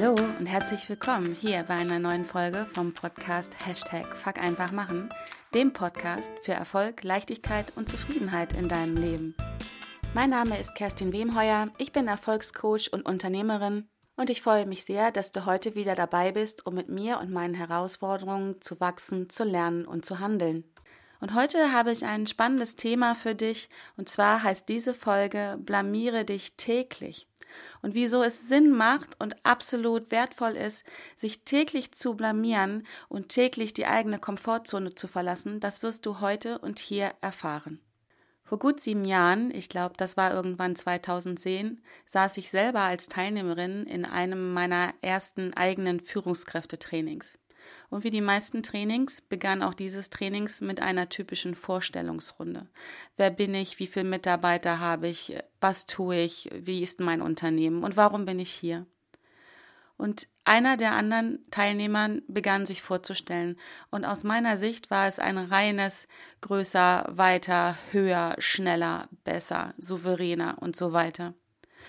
Hallo und herzlich willkommen hier bei einer neuen Folge vom Podcast Hashtag Fuck einfach machen, dem Podcast für Erfolg, Leichtigkeit und Zufriedenheit in deinem Leben. Mein Name ist Kerstin Wemheuer, ich bin Erfolgscoach und Unternehmerin und ich freue mich sehr, dass du heute wieder dabei bist, um mit mir und meinen Herausforderungen zu wachsen, zu lernen und zu handeln. Und heute habe ich ein spannendes Thema für dich, und zwar heißt diese Folge Blamiere dich täglich. Und wieso es Sinn macht und absolut wertvoll ist, sich täglich zu blamieren und täglich die eigene Komfortzone zu verlassen, das wirst du heute und hier erfahren. Vor gut sieben Jahren, ich glaube, das war irgendwann 2010, saß ich selber als Teilnehmerin in einem meiner ersten eigenen Führungskräftetrainings. Und wie die meisten Trainings begann auch dieses Trainings mit einer typischen Vorstellungsrunde. Wer bin ich? Wie viele Mitarbeiter habe ich? Was tue ich? Wie ist mein Unternehmen? Und warum bin ich hier? Und einer der anderen Teilnehmern begann sich vorzustellen. Und aus meiner Sicht war es ein reines größer, weiter, höher, schneller, besser, souveräner und so weiter.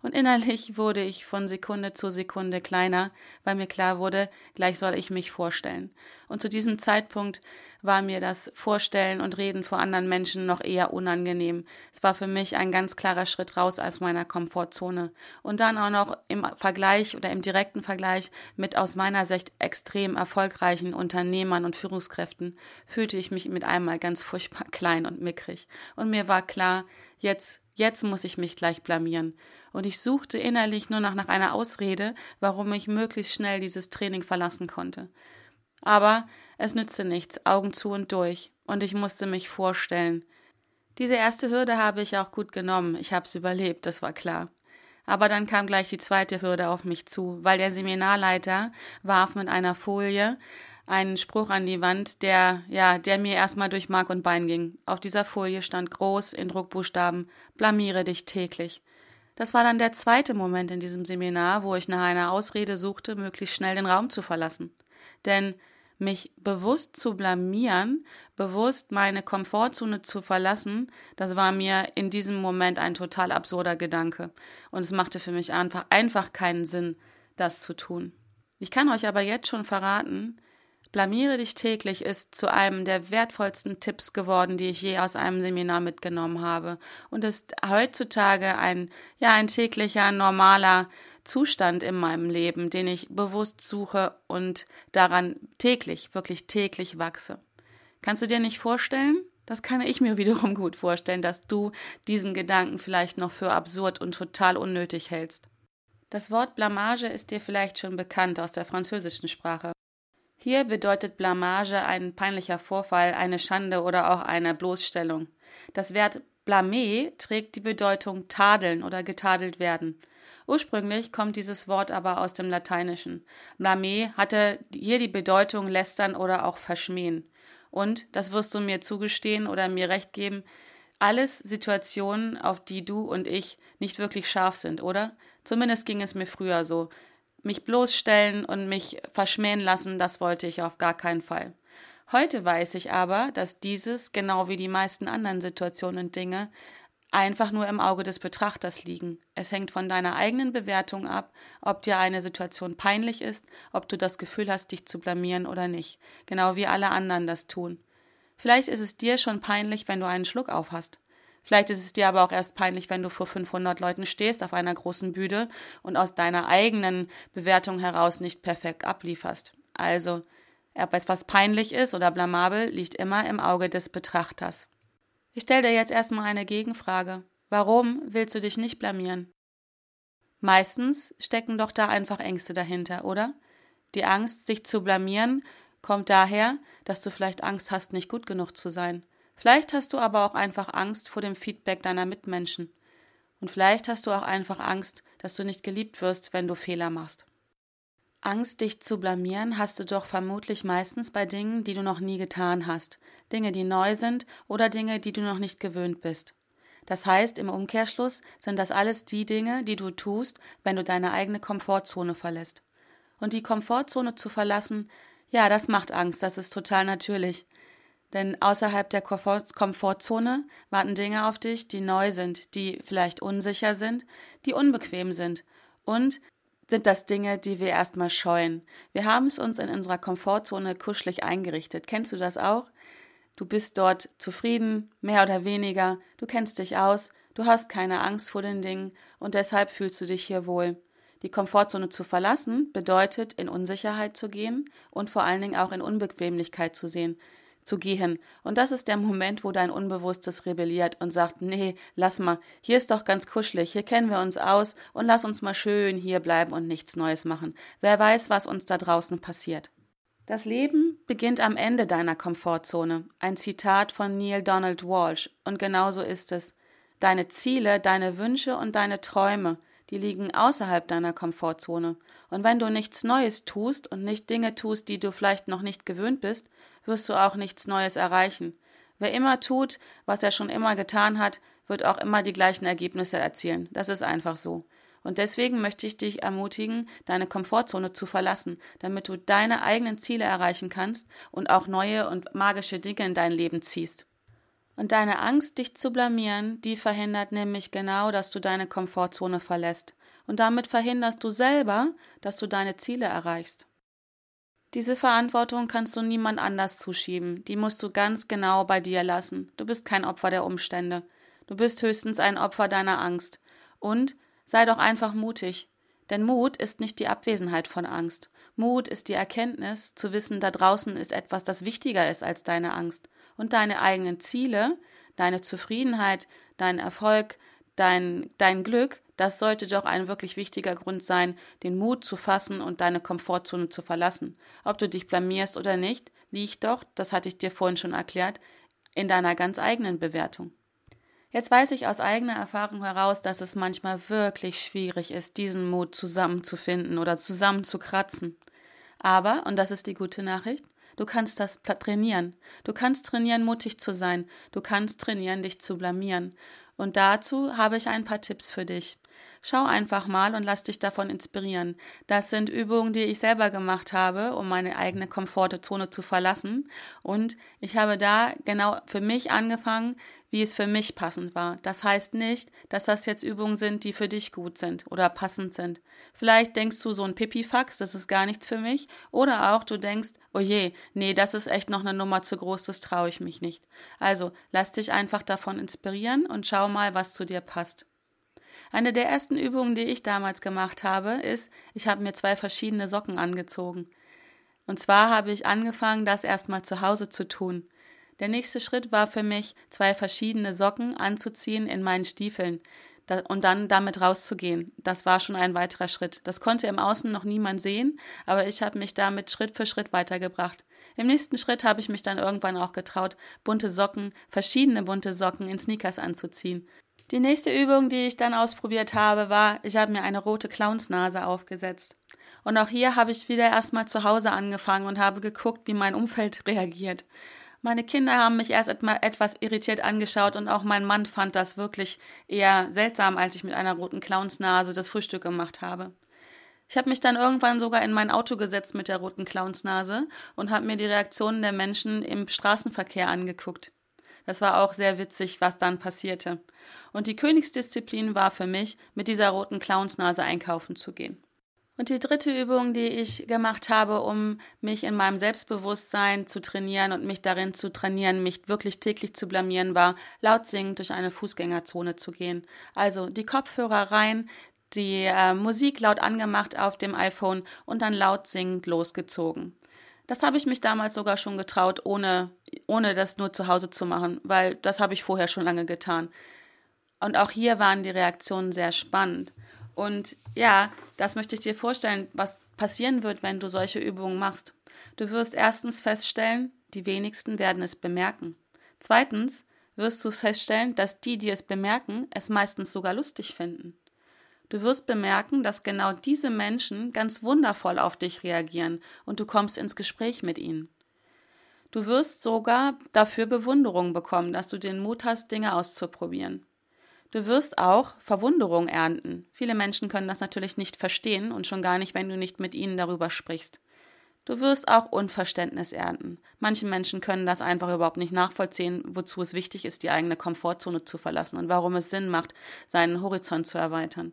Und innerlich wurde ich von Sekunde zu Sekunde kleiner, weil mir klar wurde, gleich soll ich mich vorstellen. Und zu diesem Zeitpunkt war mir das Vorstellen und Reden vor anderen Menschen noch eher unangenehm. Es war für mich ein ganz klarer Schritt raus aus meiner Komfortzone. Und dann auch noch im Vergleich oder im direkten Vergleich mit aus meiner Sicht extrem erfolgreichen Unternehmern und Führungskräften fühlte ich mich mit einmal ganz furchtbar klein und mickrig. Und mir war klar, jetzt, jetzt muss ich mich gleich blamieren. Und ich suchte innerlich nur noch nach einer Ausrede, warum ich möglichst schnell dieses Training verlassen konnte. Aber es nützte nichts, Augen zu und durch, und ich musste mich vorstellen. Diese erste Hürde habe ich auch gut genommen, ich habe es überlebt, das war klar. Aber dann kam gleich die zweite Hürde auf mich zu, weil der Seminarleiter warf mit einer Folie einen Spruch an die Wand, der, ja, der mir erstmal durch Mark und Bein ging. Auf dieser Folie stand groß in Druckbuchstaben, blamiere dich täglich. Das war dann der zweite Moment in diesem Seminar, wo ich nach einer Ausrede suchte, möglichst schnell den Raum zu verlassen. Denn mich bewusst zu blamieren, bewusst meine Komfortzone zu verlassen, das war mir in diesem Moment ein total absurder Gedanke. Und es machte für mich einfach, einfach keinen Sinn, das zu tun. Ich kann euch aber jetzt schon verraten, Blamiere dich täglich ist zu einem der wertvollsten Tipps geworden, die ich je aus einem Seminar mitgenommen habe und ist heutzutage ein, ja, ein täglicher, normaler Zustand in meinem Leben, den ich bewusst suche und daran täglich, wirklich täglich wachse. Kannst du dir nicht vorstellen? Das kann ich mir wiederum gut vorstellen, dass du diesen Gedanken vielleicht noch für absurd und total unnötig hältst. Das Wort Blamage ist dir vielleicht schon bekannt aus der französischen Sprache. Hier bedeutet Blamage ein peinlicher Vorfall, eine Schande oder auch eine Bloßstellung. Das Wort blâmer trägt die Bedeutung tadeln oder getadelt werden. Ursprünglich kommt dieses Wort aber aus dem Lateinischen. Blame hatte hier die Bedeutung lästern oder auch verschmähen. Und, das wirst du mir zugestehen oder mir recht geben, alles Situationen, auf die du und ich nicht wirklich scharf sind, oder? Zumindest ging es mir früher so. Mich bloßstellen und mich verschmähen lassen, das wollte ich auf gar keinen Fall. Heute weiß ich aber, dass dieses, genau wie die meisten anderen Situationen und Dinge, einfach nur im Auge des Betrachters liegen. Es hängt von deiner eigenen Bewertung ab, ob dir eine Situation peinlich ist, ob du das Gefühl hast, dich zu blamieren oder nicht, genau wie alle anderen das tun. Vielleicht ist es dir schon peinlich, wenn du einen Schluck auf hast. Vielleicht ist es dir aber auch erst peinlich, wenn du vor 500 Leuten stehst auf einer großen Bühne und aus deiner eigenen Bewertung heraus nicht perfekt ablieferst. Also, ob etwas peinlich ist oder blamabel, liegt immer im Auge des Betrachters. Ich stelle dir jetzt erstmal eine Gegenfrage. Warum willst du dich nicht blamieren? Meistens stecken doch da einfach Ängste dahinter, oder? Die Angst, sich zu blamieren, kommt daher, dass du vielleicht Angst hast, nicht gut genug zu sein. Vielleicht hast du aber auch einfach Angst vor dem Feedback deiner Mitmenschen. Und vielleicht hast du auch einfach Angst, dass du nicht geliebt wirst, wenn du Fehler machst. Angst, dich zu blamieren, hast du doch vermutlich meistens bei Dingen, die du noch nie getan hast, Dinge, die neu sind oder Dinge, die du noch nicht gewöhnt bist. Das heißt, im Umkehrschluss sind das alles die Dinge, die du tust, wenn du deine eigene Komfortzone verlässt. Und die Komfortzone zu verlassen, ja, das macht Angst, das ist total natürlich. Denn außerhalb der Komfortzone warten Dinge auf dich, die neu sind, die vielleicht unsicher sind, die unbequem sind und sind das Dinge, die wir erstmal scheuen. Wir haben es uns in unserer Komfortzone kuschelig eingerichtet. Kennst du das auch? Du bist dort zufrieden, mehr oder weniger, du kennst dich aus, du hast keine Angst vor den Dingen und deshalb fühlst du dich hier wohl. Die Komfortzone zu verlassen bedeutet, in Unsicherheit zu gehen und vor allen Dingen auch in Unbequemlichkeit zu sehen, zu gehen. Und das ist der Moment, wo dein Unbewusstes rebelliert und sagt, nee, lass mal, hier ist doch ganz kuschelig, hier kennen wir uns aus und lass uns mal schön hier bleiben und nichts Neues machen. Wer weiß, was uns da draußen passiert. Das Leben beginnt am Ende deiner Komfortzone. Ein Zitat von Neil Donald Walsh. Und genauso ist es. Deine Ziele, deine Wünsche und deine Träume, die liegen außerhalb deiner Komfortzone. Und wenn du nichts Neues tust und nicht Dinge tust, die du vielleicht noch nicht gewöhnt bist, wirst du auch nichts Neues erreichen. Wer immer tut, was er schon immer getan hat, wird auch immer die gleichen Ergebnisse erzielen. Das ist einfach so. Und deswegen möchte ich dich ermutigen, deine Komfortzone zu verlassen, damit du deine eigenen Ziele erreichen kannst und auch neue und magische Dinge in dein Leben ziehst. Und deine Angst, dich zu blamieren, die verhindert nämlich genau, dass du deine Komfortzone verlässt. Und damit verhinderst du selber, dass du deine Ziele erreichst. Diese Verantwortung kannst du niemand anders zuschieben, die musst du ganz genau bei dir lassen. Du bist kein Opfer der Umstände. Du bist höchstens ein Opfer deiner Angst. Und sei doch einfach mutig. Denn Mut ist nicht die Abwesenheit von Angst. Mut ist die Erkenntnis, zu wissen, da draußen ist etwas, das wichtiger ist als deine Angst. Und deine eigenen Ziele, deine Zufriedenheit, dein Erfolg, dein, dein Glück, das sollte doch ein wirklich wichtiger Grund sein, den Mut zu fassen und deine Komfortzone zu verlassen. Ob du dich blamierst oder nicht, liegt doch, das hatte ich dir vorhin schon erklärt, in deiner ganz eigenen Bewertung. Jetzt weiß ich aus eigener Erfahrung heraus, dass es manchmal wirklich schwierig ist, diesen Mut zusammenzufinden oder zusammenzukratzen. Aber, und das ist die gute Nachricht, du kannst das trainieren. Du kannst trainieren, mutig zu sein. Du kannst trainieren, dich zu blamieren. Und dazu habe ich ein paar Tipps für dich. Schau einfach mal und lass dich davon inspirieren. Das sind Übungen, die ich selber gemacht habe, um meine eigene Komfortzone zu verlassen. Und ich habe da genau für mich angefangen, wie es für mich passend war. Das heißt nicht, dass das jetzt Übungen sind, die für dich gut sind oder passend sind. Vielleicht denkst du so ein Pipifax, das ist gar nichts für mich. Oder auch du denkst, oh je, nee, das ist echt noch eine Nummer zu groß, das traue ich mich nicht. Also lass dich einfach davon inspirieren und schau mal, was zu dir passt. Eine der ersten Übungen, die ich damals gemacht habe, ist, ich habe mir zwei verschiedene Socken angezogen. Und zwar habe ich angefangen, das erstmal zu Hause zu tun. Der nächste Schritt war für mich, zwei verschiedene Socken anzuziehen in meinen Stiefeln und dann damit rauszugehen. Das war schon ein weiterer Schritt. Das konnte im Außen noch niemand sehen, aber ich habe mich damit Schritt für Schritt weitergebracht. Im nächsten Schritt habe ich mich dann irgendwann auch getraut, bunte Socken, verschiedene bunte Socken in Sneakers anzuziehen. Die nächste Übung, die ich dann ausprobiert habe, war, ich habe mir eine rote Clownsnase aufgesetzt. Und auch hier habe ich wieder erstmal zu Hause angefangen und habe geguckt, wie mein Umfeld reagiert. Meine Kinder haben mich erst etwas irritiert angeschaut und auch mein Mann fand das wirklich eher seltsam, als ich mit einer roten Clownsnase das Frühstück gemacht habe. Ich habe mich dann irgendwann sogar in mein Auto gesetzt mit der roten Clownsnase und habe mir die Reaktionen der Menschen im Straßenverkehr angeguckt. Das war auch sehr witzig, was dann passierte. Und die Königsdisziplin war für mich, mit dieser roten Clownsnase einkaufen zu gehen. Und die dritte Übung, die ich gemacht habe, um mich in meinem Selbstbewusstsein zu trainieren und mich darin zu trainieren, mich wirklich täglich zu blamieren, war, laut singend durch eine Fußgängerzone zu gehen. Also die Kopfhörer rein, die äh, Musik laut angemacht auf dem iPhone und dann laut singend losgezogen. Das habe ich mich damals sogar schon getraut, ohne, ohne das nur zu Hause zu machen, weil das habe ich vorher schon lange getan. Und auch hier waren die Reaktionen sehr spannend. Und ja, das möchte ich dir vorstellen, was passieren wird, wenn du solche Übungen machst. Du wirst erstens feststellen, die wenigsten werden es bemerken. Zweitens wirst du feststellen, dass die, die es bemerken, es meistens sogar lustig finden. Du wirst bemerken, dass genau diese Menschen ganz wundervoll auf dich reagieren und du kommst ins Gespräch mit ihnen. Du wirst sogar dafür Bewunderung bekommen, dass du den Mut hast, Dinge auszuprobieren. Du wirst auch Verwunderung ernten. Viele Menschen können das natürlich nicht verstehen und schon gar nicht, wenn du nicht mit ihnen darüber sprichst. Du wirst auch Unverständnis ernten. Manche Menschen können das einfach überhaupt nicht nachvollziehen, wozu es wichtig ist, die eigene Komfortzone zu verlassen und warum es Sinn macht, seinen Horizont zu erweitern.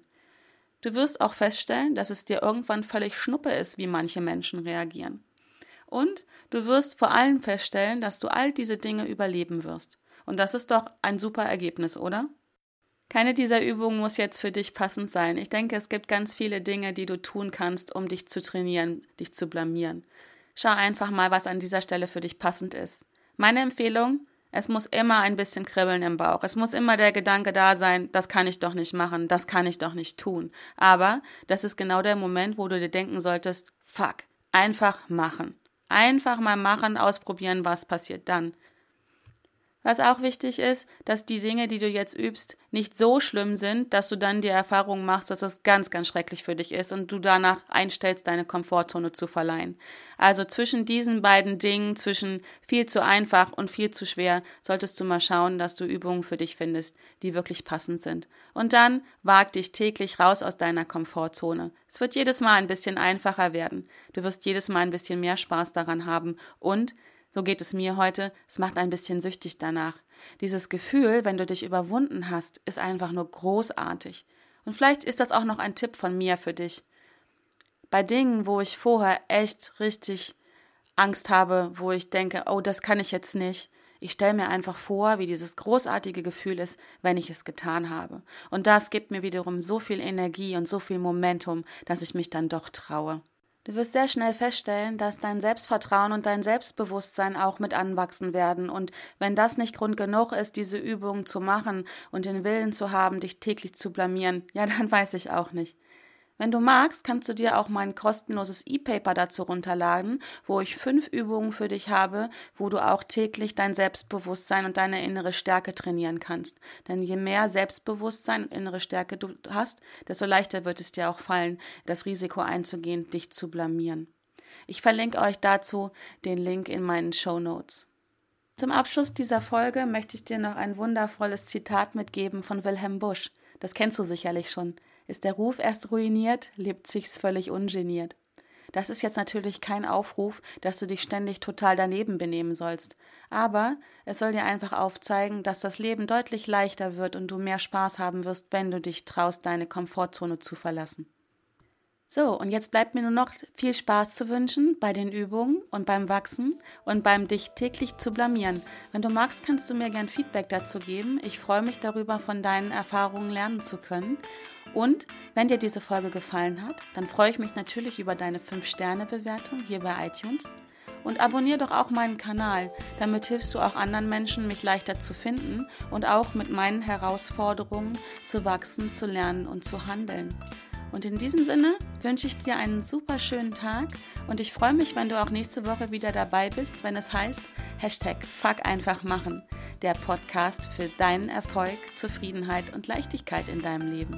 Du wirst auch feststellen, dass es dir irgendwann völlig schnuppe ist, wie manche Menschen reagieren. Und du wirst vor allem feststellen, dass du all diese Dinge überleben wirst. Und das ist doch ein super Ergebnis, oder? Keine dieser Übungen muss jetzt für dich passend sein. Ich denke, es gibt ganz viele Dinge, die du tun kannst, um dich zu trainieren, dich zu blamieren. Schau einfach mal, was an dieser Stelle für dich passend ist. Meine Empfehlung, es muss immer ein bisschen kribbeln im Bauch. Es muss immer der Gedanke da sein, das kann ich doch nicht machen, das kann ich doch nicht tun. Aber das ist genau der Moment, wo du dir denken solltest, fuck, einfach machen. Einfach mal machen, ausprobieren, was passiert dann. Was auch wichtig ist, dass die Dinge, die du jetzt übst, nicht so schlimm sind, dass du dann die Erfahrung machst, dass es ganz, ganz schrecklich für dich ist und du danach einstellst, deine Komfortzone zu verleihen. Also zwischen diesen beiden Dingen, zwischen viel zu einfach und viel zu schwer, solltest du mal schauen, dass du Übungen für dich findest, die wirklich passend sind. Und dann wag dich täglich raus aus deiner Komfortzone. Es wird jedes Mal ein bisschen einfacher werden. Du wirst jedes Mal ein bisschen mehr Spaß daran haben und so geht es mir heute, es macht ein bisschen süchtig danach. Dieses Gefühl, wenn du dich überwunden hast, ist einfach nur großartig. Und vielleicht ist das auch noch ein Tipp von mir für dich. Bei Dingen, wo ich vorher echt richtig Angst habe, wo ich denke, oh, das kann ich jetzt nicht. Ich stelle mir einfach vor, wie dieses großartige Gefühl ist, wenn ich es getan habe. Und das gibt mir wiederum so viel Energie und so viel Momentum, dass ich mich dann doch traue. Du wirst sehr schnell feststellen, dass dein Selbstvertrauen und dein Selbstbewusstsein auch mit anwachsen werden. Und wenn das nicht Grund genug ist, diese Übungen zu machen und den Willen zu haben, dich täglich zu blamieren, ja, dann weiß ich auch nicht. Wenn du magst, kannst du dir auch mein kostenloses E-Paper dazu runterladen, wo ich fünf Übungen für dich habe, wo du auch täglich dein Selbstbewusstsein und deine innere Stärke trainieren kannst. Denn je mehr Selbstbewusstsein und innere Stärke du hast, desto leichter wird es dir auch fallen, das Risiko einzugehen, dich zu blamieren. Ich verlinke euch dazu den Link in meinen Show Notes. Zum Abschluss dieser Folge möchte ich dir noch ein wundervolles Zitat mitgeben von Wilhelm Busch. Das kennst du sicherlich schon. Ist der Ruf erst ruiniert, lebt sich's völlig ungeniert. Das ist jetzt natürlich kein Aufruf, dass du dich ständig total daneben benehmen sollst. Aber es soll dir einfach aufzeigen, dass das Leben deutlich leichter wird und du mehr Spaß haben wirst, wenn du dich traust, deine Komfortzone zu verlassen. So, und jetzt bleibt mir nur noch viel Spaß zu wünschen bei den Übungen und beim Wachsen und beim dich täglich zu blamieren. Wenn du magst, kannst du mir gern Feedback dazu geben. Ich freue mich darüber, von deinen Erfahrungen lernen zu können. Und wenn dir diese Folge gefallen hat, dann freue ich mich natürlich über deine 5-Sterne-Bewertung hier bei iTunes. Und abonniere doch auch meinen Kanal, damit hilfst du auch anderen Menschen, mich leichter zu finden und auch mit meinen Herausforderungen zu wachsen, zu lernen und zu handeln. Und in diesem Sinne wünsche ich dir einen super schönen Tag und ich freue mich, wenn du auch nächste Woche wieder dabei bist, wenn es heißt Hashtag Fuck einfach machen, der Podcast für deinen Erfolg, Zufriedenheit und Leichtigkeit in deinem Leben.